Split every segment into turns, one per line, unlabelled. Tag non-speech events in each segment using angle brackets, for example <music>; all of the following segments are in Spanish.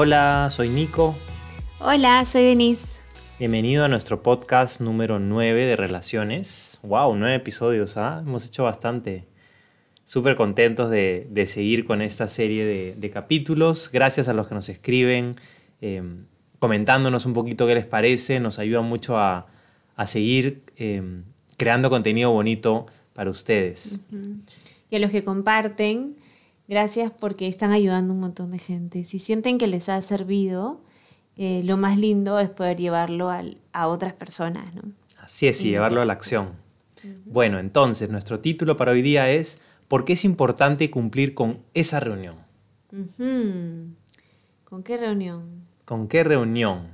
Hola, soy Nico.
Hola, soy Denise.
Bienvenido a nuestro podcast número 9 de relaciones. ¡Wow! Nueve episodios, ¿ah? Hemos hecho bastante. Súper contentos de, seguir con esta serie de, capítulos. Gracias a los que nos escriben, em, comentándonos un poquito qué les parece. Nos ayuda mucho a, seguir em, creando contenido bonito para ustedes.
Y a los que comparten, gracias porque están ayudando un montón de gente. Si sienten que les ha servido, eh, lo más lindo es poder llevarlo a otras personas. ¿no?
Así es, y, llevarlo a la acción. Bueno, entonces, nuestro título para hoy día es ¿Por qué es importante cumplir con esa reunión?
¿Con qué reunión?
¿Con qué reunión?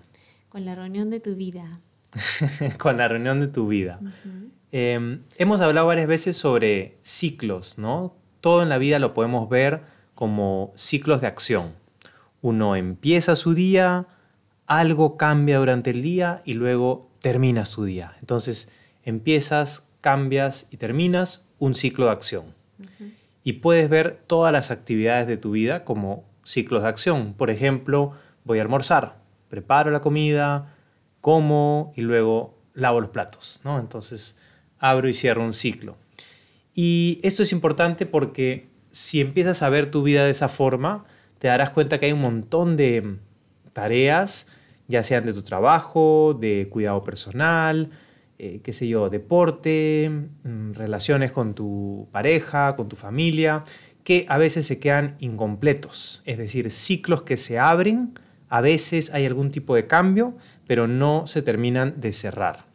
Con la reunión de tu vida. <laughs>
con la reunión de tu vida. Em, hemos hablado varias veces sobre ciclos, ¿no? Todo en la vida lo podemos ver como ciclos de acción. Uno empieza su día, algo cambia durante el día y luego termina su día. Entonces empiezas, cambias y terminas un ciclo de acción. Y puedes ver todas las actividades de tu vida como ciclos de acción. Por ejemplo, voy a almorzar, preparo la comida, como y luego lavo los platos. ¿no? Entonces abro y cierro un ciclo. Y esto es importante porque si empiezas a ver tu vida de esa forma, te darás cuenta que hay un montón de tareas, ya sean de tu trabajo, de cuidado personal, eh, qué sé yo, deporte, mm, relaciones con tu pareja, con tu familia, que a veces se quedan incompletos, es decir, ciclos que se abren, a veces hay algún tipo de cambio, pero no se terminan de cerrar.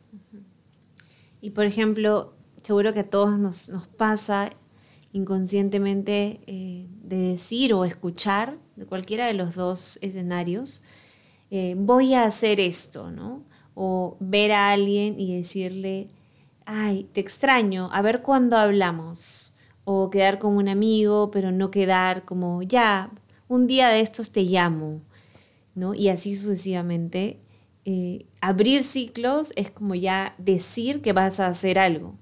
Y por ejemplo, seguro que a todos nos, pasa inconscientemente eh, de decir o escuchar, de cualquiera de los dos escenarios, eh, voy a hacer esto, ¿no? o ver a alguien y decirle, ay, te extraño, a ver cuándo hablamos, o quedar con un amigo, pero no quedar como, ya, un día de estos te llamo, ¿no? Y así sucesivamente. Eh, abrir ciclos es como ya decir que vas a hacer algo.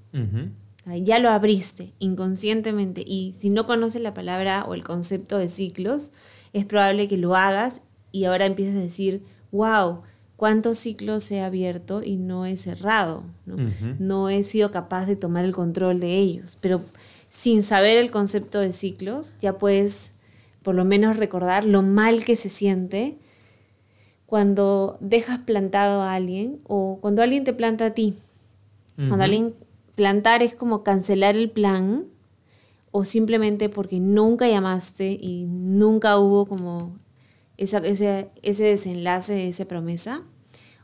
Ya lo abriste inconscientemente. Y si no conoces la palabra o el concepto de ciclos, es probable que lo hagas y ahora empieces a decir, wow, cuántos ciclos he abierto y no he cerrado, ¿no? he sido capaz de tomar el control de ellos, pero sin saber el concepto de ciclos, ya puedes por lo menos recordar lo mal que se siente cuando dejas plantado a alguien o cuando alguien te planta a ti. Cuando alguien plantar es como cancelar el plan o simplemente porque nunca llamaste y nunca hubo como ese, ese desenlace de esa promesa,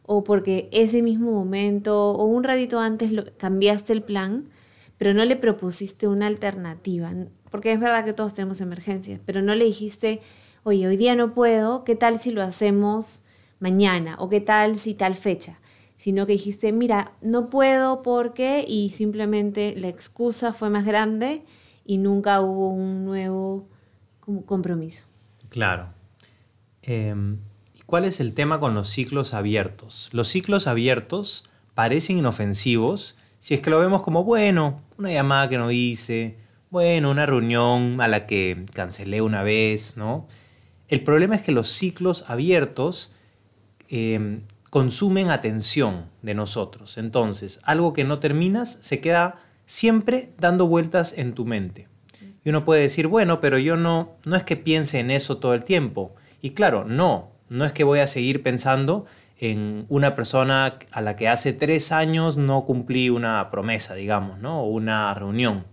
o porque ese mismo momento o un ratito antes lo, cambiaste el plan, pero no le propusiste una alternativa, porque es verdad que todos tenemos emergencias, pero no le dijiste, oye, hoy día no puedo, ¿qué tal si lo hacemos mañana? ¿O qué tal si tal fecha? Sino que dijiste, mira, no puedo porque, y simplemente la excusa fue más grande y nunca hubo un nuevo compromiso.
Claro. Em, ¿Cuál es el tema con los ciclos abiertos? Los ciclos abiertos parecen inofensivos si es que lo vemos como, bueno, una llamada que no hice, bueno, una reunión a la que cancelé una vez, ¿no? El problema es que los ciclos abiertos em, consumen atención de nosotros. Entonces, algo que no terminas se queda siempre dando vueltas en tu mente. Y uno puede decir, bueno, pero yo no, no es que piense en eso todo el tiempo. Y claro, no, no es que voy a seguir pensando en una persona a la que hace tres años no cumplí una promesa, digamos, ¿no? o una reunión.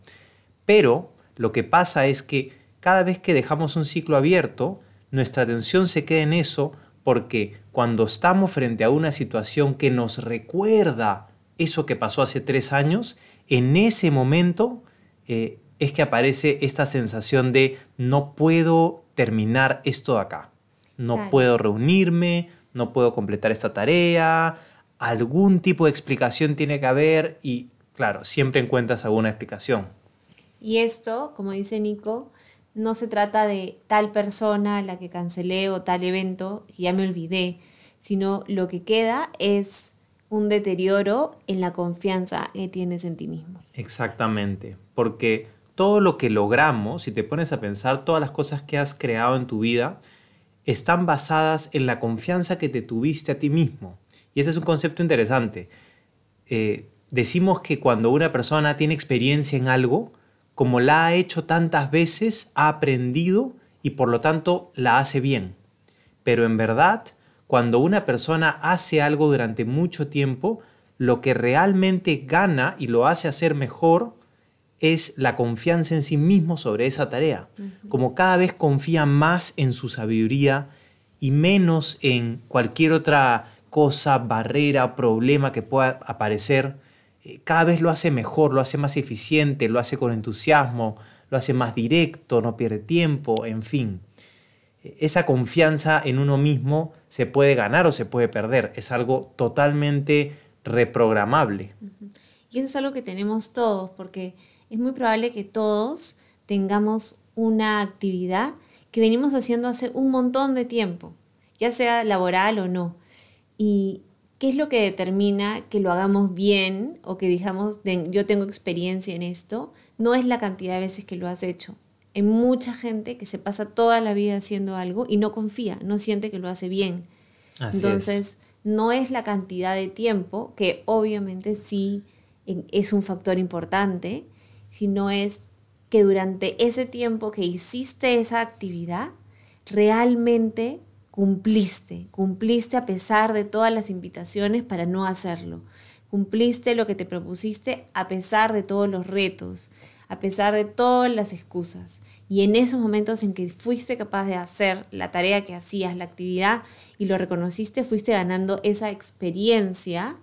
Pero lo que pasa es que cada vez que dejamos un ciclo abierto, nuestra atención se queda en eso porque cuando estamos frente a una situación que nos recuerda eso que pasó hace tres años, en ese momento eh, es que aparece esta sensación de no puedo terminar esto de acá no puedo reunirme, no puedo completar esta tarea, algún tipo de explicación tiene que haber y claro, siempre encuentras alguna explicación.
Y esto, como dice Nico, no se trata de tal persona la que cancelé o tal evento que ya me olvidé, sino lo que queda es un deterioro en la confianza que tienes en ti mismo.
Exactamente, porque todo lo que logramos, si te pones a pensar todas las cosas que has creado en tu vida, están basadas en la confianza que te tuviste a ti mismo. Y ese es un concepto interesante. Eh, decimos que cuando una persona tiene experiencia en algo, como la ha hecho tantas veces, ha aprendido y por lo tanto la hace bien. Pero en verdad, cuando una persona hace algo durante mucho tiempo, lo que realmente gana y lo hace hacer mejor es la confianza en sí mismo sobre esa tarea. Como cada vez confía más en su sabiduría y menos en cualquier otra cosa, barrera, problema que pueda aparecer, cada vez lo hace mejor, lo hace más eficiente, lo hace con entusiasmo, lo hace más directo, no pierde tiempo, en fin. Esa confianza en uno mismo se puede ganar o se puede perder, es algo totalmente reprogramable.
Y eso es algo que tenemos todos, porque es muy probable que todos tengamos una actividad que venimos haciendo hace un montón de tiempo, ya sea laboral o no. ¿Y qué es lo que determina que lo hagamos bien o que digamos, yo tengo experiencia en esto? No es la cantidad de veces que lo has hecho. Hay mucha gente que se pasa toda la vida haciendo algo y no confía, no siente que lo hace bien. Entonces, no es la cantidad de tiempo, que obviamente sí es un factor importante, sino es que durante ese tiempo que hiciste esa actividad, realmente cumpliste, cumpliste a pesar de todas las invitaciones para no hacerlo, cumpliste lo que te propusiste a pesar de todos los retos, a pesar de todas las excusas. Y en esos momentos en que fuiste capaz de hacer la tarea que hacías, la actividad, y lo reconociste, fuiste ganando esa experiencia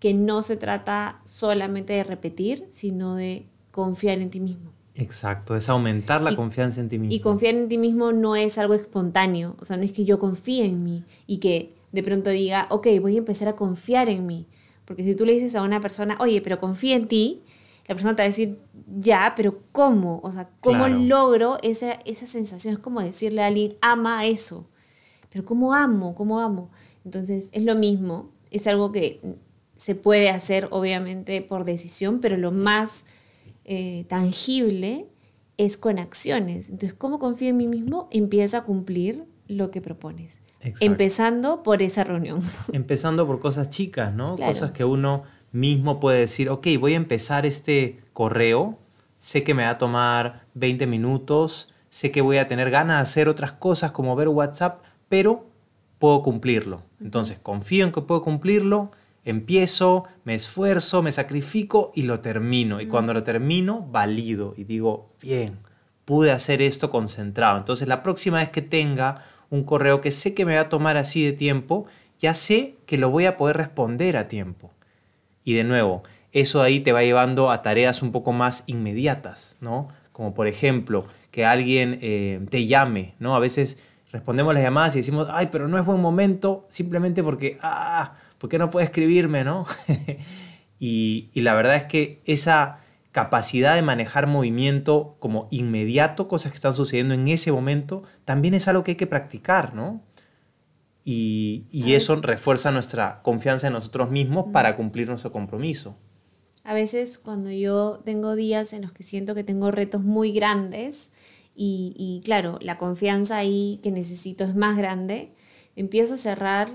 que no se trata solamente de repetir, sino de confiar en ti mismo.
Exacto, es aumentar la confianza en ti mismo.
Y confiar en ti mismo no es algo espontáneo, o sea, no es que yo confíe en mí y que de pronto diga, ok, voy a empezar a confiar en mí. Porque si tú le dices a una persona, oye, pero confía en ti, la persona te va a decir, ya, pero ¿cómo? O sea, ¿cómo logro esa, esa sensación? Es como decirle a alguien, ama eso. Pero ¿cómo amo? ¿Cómo amo? Entonces, es lo mismo, es algo que se puede hacer obviamente por decisión, pero lo más eh, tangible es con acciones. Entonces, ¿cómo confío en mí mismo? Empieza a cumplir lo que propones. Empezando por esa reunión. <laughs>
Empezando por cosas chicas, ¿no? Cosas que uno mismo puede decir, ok, voy a empezar este correo, sé que me va a tomar 20 minutos, sé que voy a tener ganas de hacer otras cosas como ver WhatsApp, pero puedo cumplirlo. Entonces, confío en que puedo cumplirlo empiezo, me esfuerzo, me sacrifico y lo termino. Y cuando lo termino, valido y digo, bien, pude hacer esto concentrado. Entonces la próxima vez que tenga un correo que sé que me va a tomar así de tiempo, ya sé que lo voy a poder responder a tiempo. Y de nuevo, eso ahí te va llevando a tareas un poco más inmediatas, ¿no? Como por ejemplo, que alguien eh, te llame, ¿no? A veces respondemos las llamadas y decimos, ay, pero no es buen momento, simplemente porque, ah, ¿por qué no puede escribirme, no? <laughs> y, la verdad es que esa capacidad de manejar movimiento como inmediato, cosas que están sucediendo en ese momento, también es algo que hay que practicar, ¿no? Y, eso refuerza nuestra confianza en nosotros mismos para cumplir nuestro compromiso.
A veces cuando yo tengo días en los que siento que tengo retos muy grandes y, y claro, la confianza ahí que necesito es más grande, empiezo a cerrar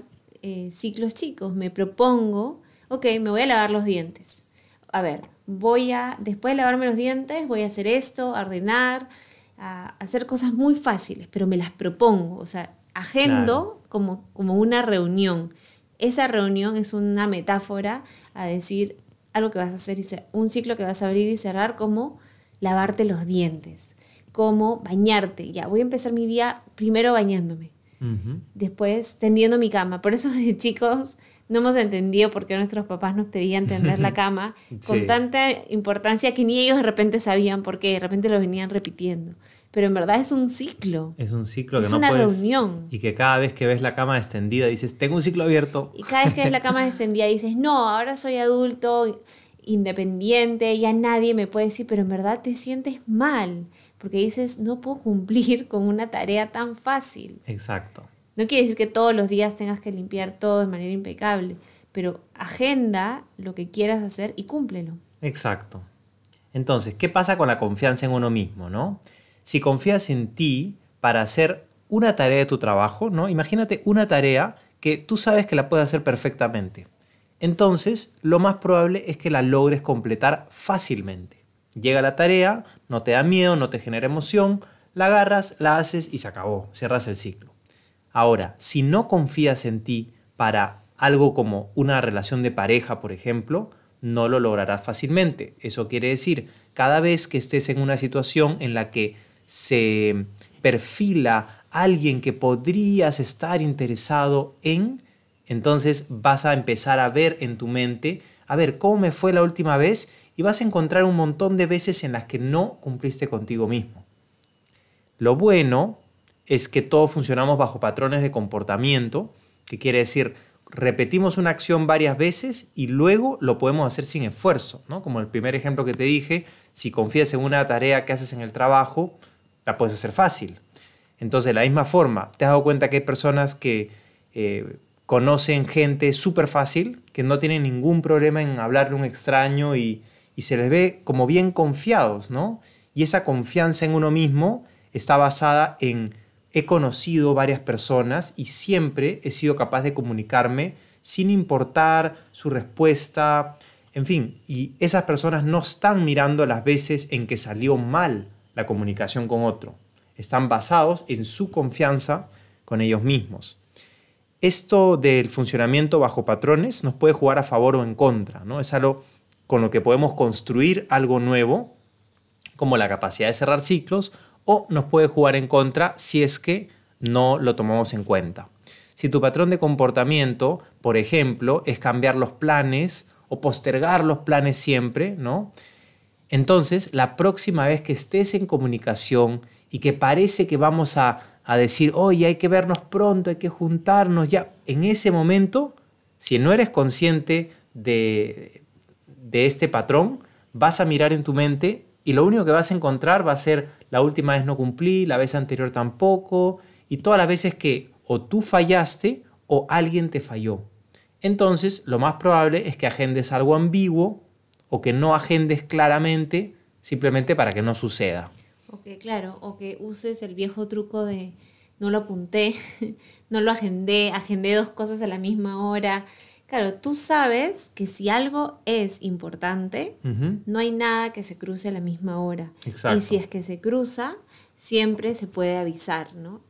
eh, ciclos chicos. Me propongo, ok, me voy a lavar los dientes. A ver, voy a, después de lavarme los dientes, voy a hacer esto, a ordenar, a hacer cosas muy fáciles, pero me las propongo. O sea, agendo como, como una reunión. Esa reunión es una metáfora a decir algo que vas a hacer, un ciclo que vas a abrir y cerrar como lavarte los dientes, como bañarte. Ya, voy a empezar mi día primero bañándome. Después tendiendo mi cama. Por eso <laughs> de chicos no hemos entendido por qué nuestros papás nos pedían tender la <laughs> cama con tanta importancia que ni ellos de repente sabían por qué, de repente lo venían repitiendo. Pero en verdad es un ciclo.
Es un ciclo que no
una reunión.
Y que cada vez que ves la cama extendida dices, tengo un ciclo abierto.
Y cada vez que ves la cama <laughs> extendida dices, no, ahora soy adulto, independiente, ya nadie me puede decir, pero en verdad te sientes mal porque dices, no puedo cumplir <laughs> con una tarea tan fácil.
Exacto.
No quiere decir que todos los días tengas que limpiar todo de manera impecable, pero agenda lo que quieras hacer y cúmplelo.
Exacto. Entonces, ¿qué pasa con la confianza en uno mismo, no? Si confías en ti para hacer una tarea de tu trabajo, ¿no? Imagínate una tarea que tú sabes que la puedes hacer perfectamente. Entonces, lo más probable es que la logres completar fácilmente. Llega la tarea, no te da miedo, no te genera emoción, la agarras, la haces y se acabó, cierras el ciclo. Ahora, si no confías en ti para algo como una relación de pareja, por ejemplo, no lo lograrás fácilmente. Eso quiere decir, cada vez que estés en una situación en la que se perfila alguien que podrías estar interesado en, entonces vas a empezar a ver en tu mente, a ver, ¿cómo me fue la última vez? Y vas a encontrar un montón de veces en las que no cumpliste contigo mismo. Lo bueno es que todos funcionamos bajo patrones de comportamiento, que quiere decir, repetimos una acción varias veces y luego lo podemos hacer sin esfuerzo, ¿no? Como el primer ejemplo que te dije, si confías en una tarea que haces en el trabajo, la puedes hacer fácil. Entonces, de la misma forma, te has dado cuenta que hay personas que eh, conocen gente súper fácil, que no tienen ningún problema en hablarle a un extraño y, y se les ve como bien confiados, ¿no? Y esa confianza en uno mismo está basada en he conocido varias personas y siempre he sido capaz de comunicarme sin importar su respuesta, en fin, y esas personas no están mirando las veces en que salió mal la comunicación con otro, están basados en su confianza con ellos mismos. Esto del funcionamiento bajo patrones nos puede jugar a favor o en contra, ¿no? Es algo con lo que podemos construir algo nuevo, como la capacidad de cerrar ciclos, o nos puede jugar en contra si es que no lo tomamos en cuenta. Si tu patrón de comportamiento, por ejemplo, es cambiar los planes o postergar los planes siempre, ¿no? Entonces, la próxima vez que estés en comunicación y que parece que vamos a, a decir, oye, hay que vernos pronto, hay que juntarnos, ya, en ese momento, si no eres consciente de, de este patrón, vas a mirar en tu mente y lo único que vas a encontrar va a ser la última vez no cumplí, la vez anterior tampoco, y todas las veces que o tú fallaste o alguien te falló. Entonces, lo más probable es que agendes algo ambiguo o que no agendes claramente simplemente para que no suceda.
Ok, claro, o que uses el viejo truco de no lo apunté, <laughs> no lo agendé, agendé dos cosas a la misma hora, Claro, tú sabes que si algo es importante, no hay nada que se cruce a la misma hora. Y si es que se cruza, siempre se puede avisar, ¿no?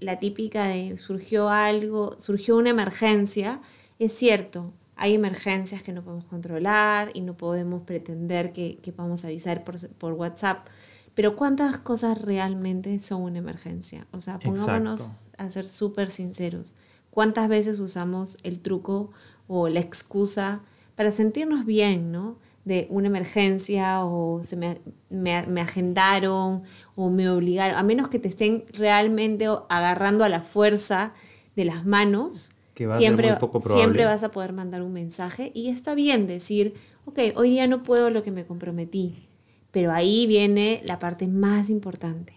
La típica de surgió algo, surgió una emergencia, es cierto, hay emergencias que no podemos controlar y no podemos pretender que, que podamos avisar por, por, WhatsApp, pero ¿cuántas cosas realmente son una emergencia? O sea, pongámonos a ser súper sinceros. ¿Cuántas veces usamos el truco o la excusa para sentirnos bien, ¿no? De una emergencia o se me, me, agendaron o me obligaron, a menos que te estén realmente agarrando a la fuerza de las manos, siempre, siempre vas a poder mandar un mensaje y está bien decir, ok, hoy día no puedo lo que me comprometí, pero ahí viene la parte más importante.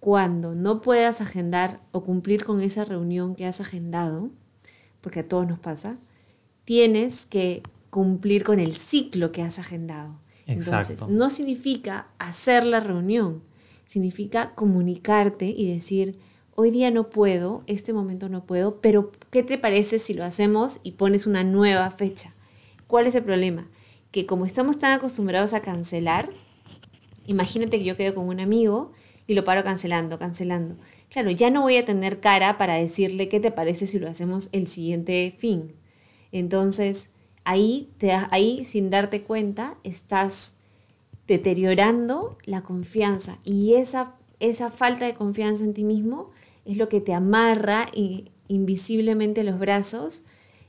Cuando no puedas agendar o cumplir con esa reunión que has agendado, porque a todos nos pasa, tienes que cumplir con el ciclo que has agendado. Entonces, no significa hacer la reunión, significa comunicarte y decir, hoy día no puedo, este momento no puedo, pero ¿qué te parece si lo hacemos y pones una nueva fecha? ¿Cuál es el problema? Que como estamos tan acostumbrados a cancelar, imagínate que yo quedo con un amigo y lo paro cancelando, cancelando. Claro, ya no voy a tener cara para decirle qué te parece si lo hacemos el siguiente fin. Entonces, ahí, te, ahí sin darte cuenta, estás deteriorando la confianza y esa, esa falta de confianza en ti mismo es lo que te amarra invisiblemente los brazos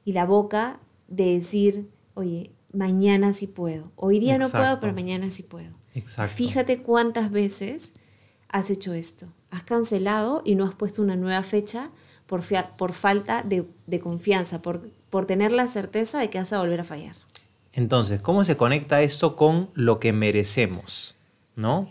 y la boca de decir, oye, mañana sí puedo. Hoy día no puedo, pero mañana sí puedo. Exacto. Fíjate cuántas veces has hecho esto. Has cancelado y no has puesto una nueva fecha por, falta de, de confianza, por por tener la certeza de que vas a volver a fallar.
Entonces, ¿cómo se conecta esto con lo que merecemos? ¿No?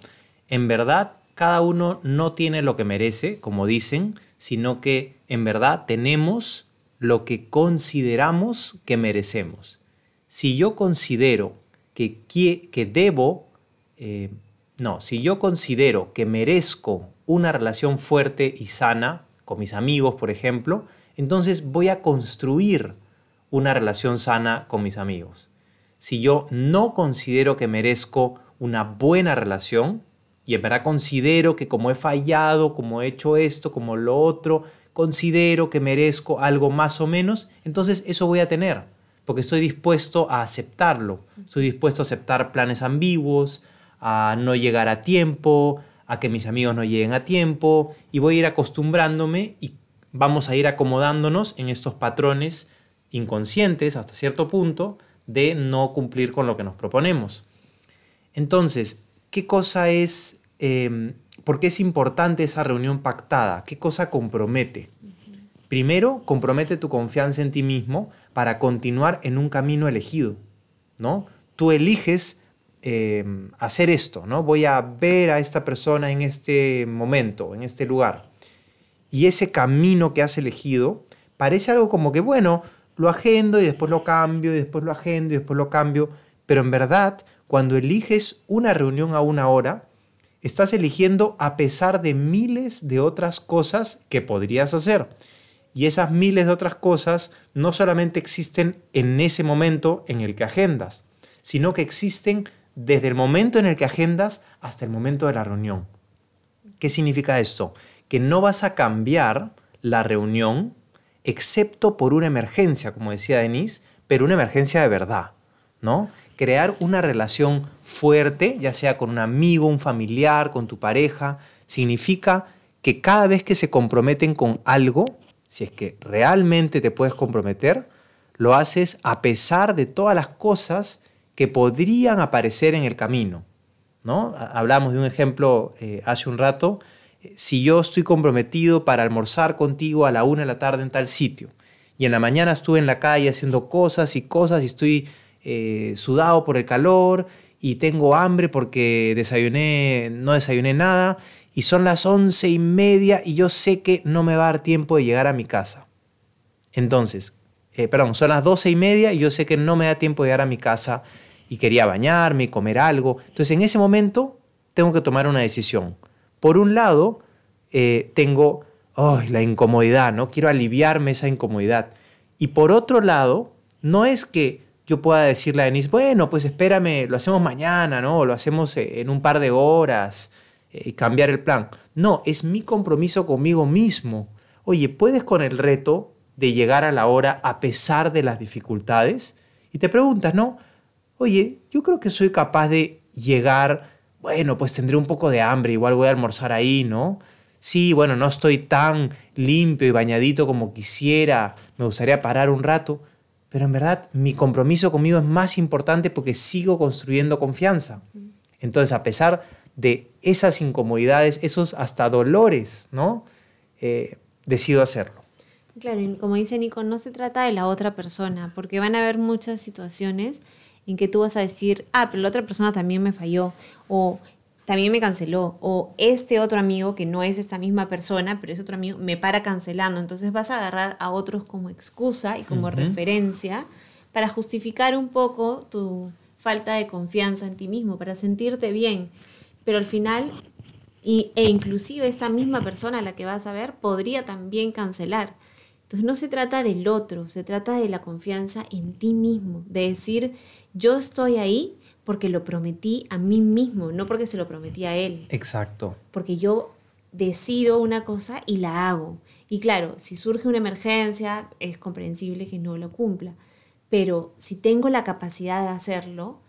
En verdad, cada uno no tiene lo que merece, como dicen, sino que en verdad tenemos lo que consideramos que merecemos. Si yo considero que, que debo, eh, no, si yo considero que merezco una relación fuerte y sana con mis amigos, por ejemplo, entonces voy a construir una relación sana con mis amigos. Si yo no considero que merezco una buena relación, y en verdad considero que como he fallado, como he hecho esto, como lo otro, considero que merezco algo más o menos, entonces eso voy a tener, porque estoy dispuesto a aceptarlo, estoy dispuesto a aceptar planes ambiguos, a no llegar a tiempo, a que mis amigos no lleguen a tiempo, y voy a ir acostumbrándome y vamos a ir acomodándonos en estos patrones inconscientes hasta cierto punto de no cumplir con lo que nos proponemos. Entonces, ¿qué cosa es, eh, por qué es importante esa reunión pactada? ¿Qué cosa compromete? Primero, compromete tu confianza en ti mismo para continuar en un camino elegido, ¿no? Tú eliges eh, hacer esto, ¿no? Voy a ver a esta persona en este momento, en este lugar. Y ese camino que has elegido parece algo como que, bueno, lo agendo y después lo cambio y después lo agendo y después lo cambio, pero en verdad cuando eliges una reunión a una hora, estás eligiendo a pesar de miles de otras cosas que podrías hacer. Y esas miles de otras cosas no solamente existen en ese momento en el que agendas, sino que existen desde el momento en el que agendas hasta el momento de la reunión. ¿Qué significa esto? Que no vas a cambiar la reunión excepto por una emergencia, como decía Denise, pero una emergencia de verdad, ¿no? crear una relación fuerte, ya sea con un amigo, un familiar, con tu pareja, significa que cada vez que se comprometen con algo, si es que realmente te puedes comprometer, lo haces a pesar de todas las cosas que podrían aparecer en el camino. ¿no? Hablamos de un ejemplo eh, hace un rato. Si yo estoy comprometido para almorzar contigo a la una de la tarde en tal sitio y en la mañana estuve en la calle haciendo cosas y cosas y estoy eh, sudado por el calor y tengo hambre porque desayuné, no desayuné nada y son las once y media y yo sé que no me va a dar tiempo de llegar a mi casa. Entonces, eh, perdón, son las doce y media y yo sé que no me da tiempo de llegar a mi casa y quería bañarme y comer algo. Entonces, en ese momento tengo que tomar una decisión. Por un lado, eh, tengo la incomodidad, ¿no? Quiero aliviarme esa incomodidad. Y por otro lado, no es que yo pueda decirle a Denise, bueno, pues espérame, lo hacemos mañana, ¿no? lo hacemos eh, en un par de horas eh, cambiar el plan. No, es mi compromiso conmigo mismo. Oye, ¿puedes con el reto de llegar a la hora a pesar de las dificultades? Y te preguntas, ¿no? Oye, yo creo que soy capaz de llegar, bueno, pues tendré un poco de hambre, igual voy a almorzar ahí, ¿no? Sí, bueno, no estoy tan limpio y bañadito como quisiera, me gustaría parar un rato, pero en verdad mi compromiso conmigo es más importante porque sigo construyendo confianza. Entonces, a pesar de esas incomodidades, esos hasta dolores, ¿no? Eh, decido hacerlo.
Claro, y como dice Nico, no se trata de la otra persona, porque van a haber muchas situaciones en que tú vas a decir, ah, pero la otra persona también me falló, o también me canceló. O este otro amigo, que no es esta misma persona, pero es otro amigo, me para cancelando. Entonces vas a agarrar a otros como excusa y como referencia para justificar un poco tu falta de confianza en ti mismo, para sentirte bien. Pero al final, y, e inclusive esta misma persona a la que vas a ver podría también cancelar. Entonces no se trata del otro, se trata de la confianza en ti mismo, de decir, yo estoy ahí porque lo prometí a mí mismo, no porque se lo prometí a él.
Exacto.
Porque yo decido una cosa y la hago. Y claro, si surge una emergencia, es comprensible que no lo cumpla. Pero si tengo la capacidad de hacerlo,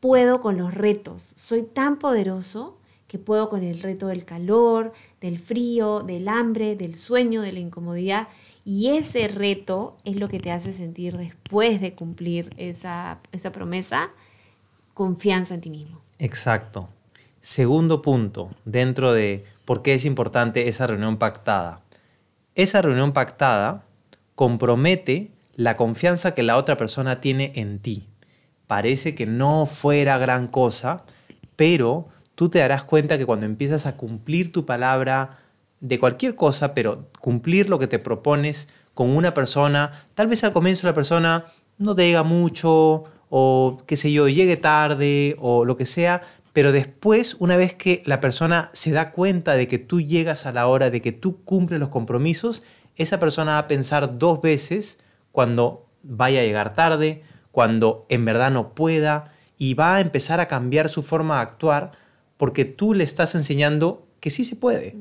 puedo con los retos. Soy tan poderoso que puedo con el reto del calor, del frío, del hambre, del sueño, de la incomodidad. Y ese reto es lo que te hace sentir después de cumplir esa, esa promesa, confianza en ti mismo.
Exacto. Segundo punto, dentro de por qué es importante esa reunión pactada. Esa reunión pactada compromete la confianza que la otra persona tiene en ti. Parece que no fuera gran cosa, pero tú te darás cuenta que cuando empiezas a cumplir tu palabra de cualquier cosa, pero cumplir lo que te propones con una persona, tal vez al comienzo la persona no te diga mucho o qué sé yo, llegue tarde o lo que sea, Pero después, una vez que la persona se da cuenta de que tú llegas a la hora, de que tú cumples los compromisos, esa persona va a pensar dos veces cuando vaya a llegar tarde, cuando en verdad no pueda, y va a empezar a cambiar su forma de actuar porque tú le estás enseñando que sí se puede.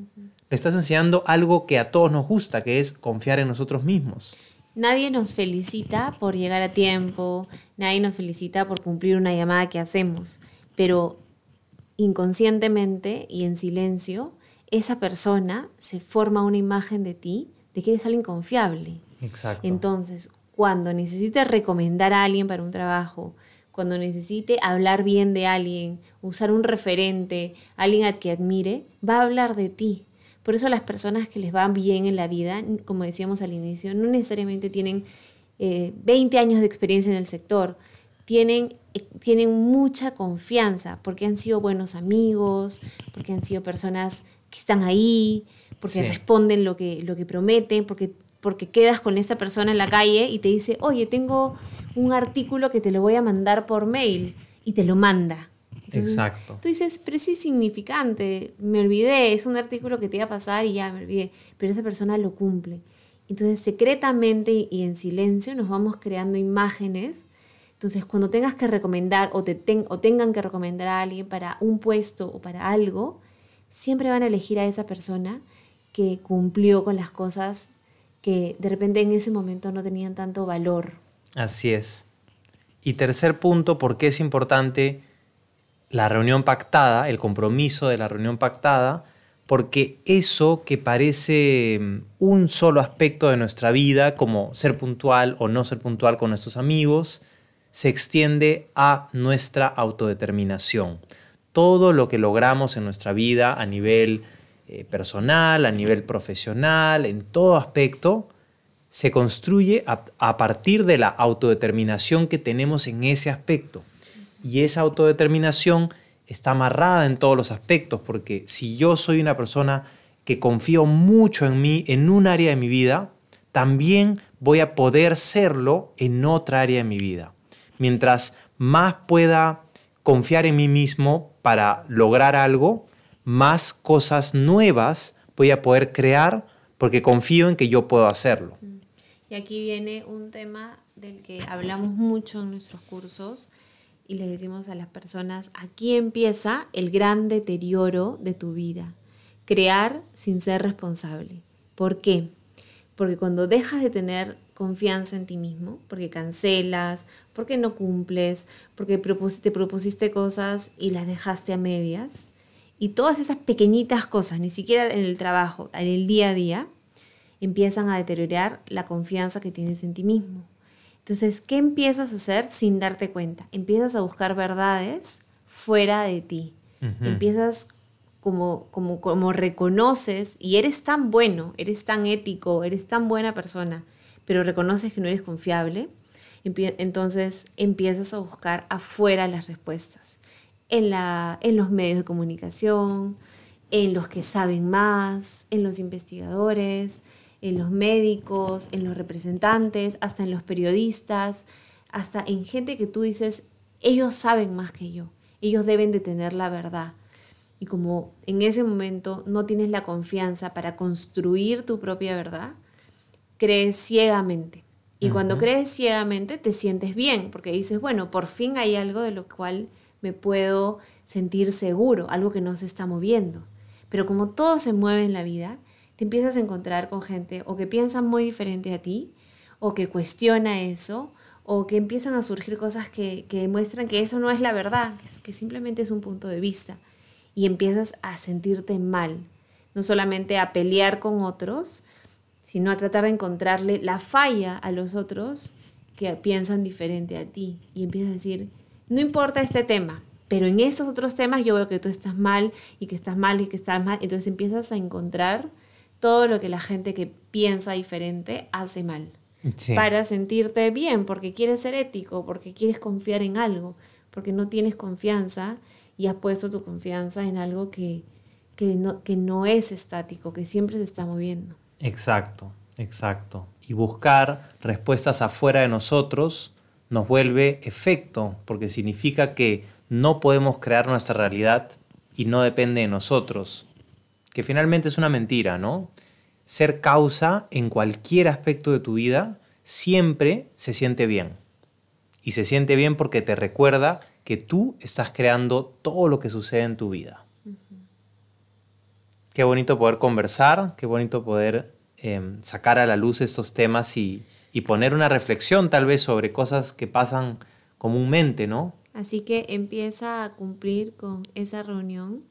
Le estás enseñando algo que a todos nos gusta, que es confiar en nosotros mismos.
Nadie nos felicita por llegar a tiempo, nadie nos felicita por cumplir una llamada que hacemos, pero inconscientemente y en silencio, esa persona se forma una imagen de ti de que eres alguien confiable.
Exacto.
Entonces, cuando necesite recomendar a alguien para un trabajo, cuando necesite hablar bien de alguien, usar un referente, alguien a que admire, va a hablar de ti. Por eso las personas que les van bien en la vida, como decíamos al inicio, no necesariamente tienen 20 eh, años de experiencia en el sector, tienen, eh, tienen mucha confianza porque han sido buenos amigos, porque han sido personas que están ahí, porque responden lo que, lo que prometen, porque, porque quedas con esa persona en la calle y te dice, oye, tengo un artículo que te lo voy a mandar por mail y te lo manda.
Exacto.
Tú dices, pero es insignificante, me olvidé, es un artículo que te iba a pasar y ya me olvidé, pero esa persona lo cumple. Entonces, secretamente y en silencio nos vamos creando imágenes. Entonces, cuando tengas que recomendar o, te o tengan que recomendar a alguien para un puesto o para algo, siempre van a elegir a esa persona que cumplió con las cosas que de repente en ese momento no tenían tanto valor.
Así es. Y tercer punto, ¿por qué es importante la reunión pactada, el compromiso de la reunión pactada, porque eso que parece mm, un solo aspecto de nuestra vida, como ser puntual o no ser puntual con nuestros amigos, se extiende a nuestra autodeterminación. Todo lo que logramos en nuestra vida a nivel eh, personal, a nivel profesional, en todo aspecto, se construye a partir de la autodeterminación que tenemos en ese aspecto y esa autodeterminación está amarrada en todos los aspectos, porque si yo soy una persona que confío mucho en mí, en un área de mi vida, también voy a poder serlo en otra área de mi vida. Mientras más pueda confiar en mí mismo para lograr algo, más cosas nuevas voy a poder crear porque confío en que yo puedo hacerlo.
Y aquí viene un tema del que hablamos mucho en nuestros cursos, y le decimos a las personas, aquí empieza el gran deterioro de tu vida. Crear sin ser responsable. ¿Por qué? Porque cuando dejas de tener confianza en ti mismo, porque cancelas, porque no cumples, porque te propusiste cosas y las dejaste a medias, y todas esas pequeñitas cosas, ni siquiera en el trabajo, en el día a día, empiezan a deteriorar la confianza que tienes en ti mismo. Entonces, ¿qué empiezas a hacer sin darte cuenta? Empiezas a buscar verdades fuera de ti. Empiezas como, como, como reconoces y eres tan bueno, eres tan ético, eres tan buena persona, pero reconoces que no eres confiable, entonces empiezas a buscar afuera las respuestas. En, la, en los medios de comunicación, en los que saben más, en los investigadores, en los médicos, en los representantes, hasta en los periodistas, hasta en gente que tú dices, ellos saben más que yo, ellos deben de tener la verdad. Y como en ese momento no tienes la confianza para construir tu propia verdad, crees ciegamente. Y cuando crees ciegamente te sientes bien, porque dices, bueno, por fin hay algo de lo cual me puedo sentir seguro, algo que no se está moviendo. Pero como todo se mueve en la vida, te empiezas a encontrar con gente o que piensa muy diferente a ti, o que cuestiona eso, o que empiezan a surgir cosas que, demuestran que eso no es la verdad, que, simplemente es un punto de vista. Y empiezas a sentirte mal, no solamente a pelear con otros, sino a tratar de encontrarle la falla a los otros que piensan diferente a ti. Y empiezas a decir, no importa este tema, pero en esos otros temas yo veo que tú estás mal y que estás mal y que estás mal. Entonces empiezas a encontrar todo lo que la gente que piensa diferente hace mal. Para sentirte bien, porque quieres ser ético, porque quieres confiar en algo, porque no tienes confianza y has puesto tu confianza en algo que, no, que no es estático, que siempre se está moviendo.
Exacto, exacto. Y buscar respuestas afuera de nosotros nos vuelve efecto, porque significa que no podemos crear nuestra realidad y no depende de nosotros, que finalmente es una mentira, ¿no? Ser causa en cualquier aspecto de tu vida siempre se siente bien. Y se siente bien porque te recuerda que tú estás creando todo lo que sucede en tu vida. Qué bonito poder conversar, qué bonito poder em, sacar a la luz estos temas y, y poner una reflexión tal vez sobre cosas que pasan comúnmente, ¿no?
Así que empieza a cumplir con esa reunión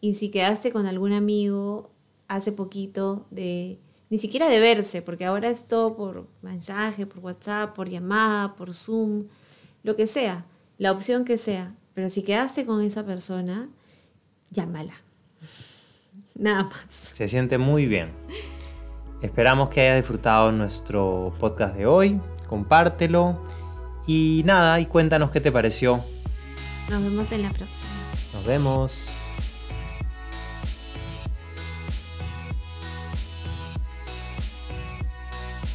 y si quedaste con algún amigo hace poquito de ni siquiera de verse, porque ahora es todo por mensaje, por WhatsApp, por llamada, por Zoom, lo que sea, la opción que sea. Pero si quedaste con esa persona, llámala. <laughs> Nada más.
Se siente muy bien. Esperamos que hayas disfrutado nuestro podcast de hoy. Compártelo. Y nada, y cuéntanos qué te pareció.
Nos vemos en la próxima.
Nos vemos.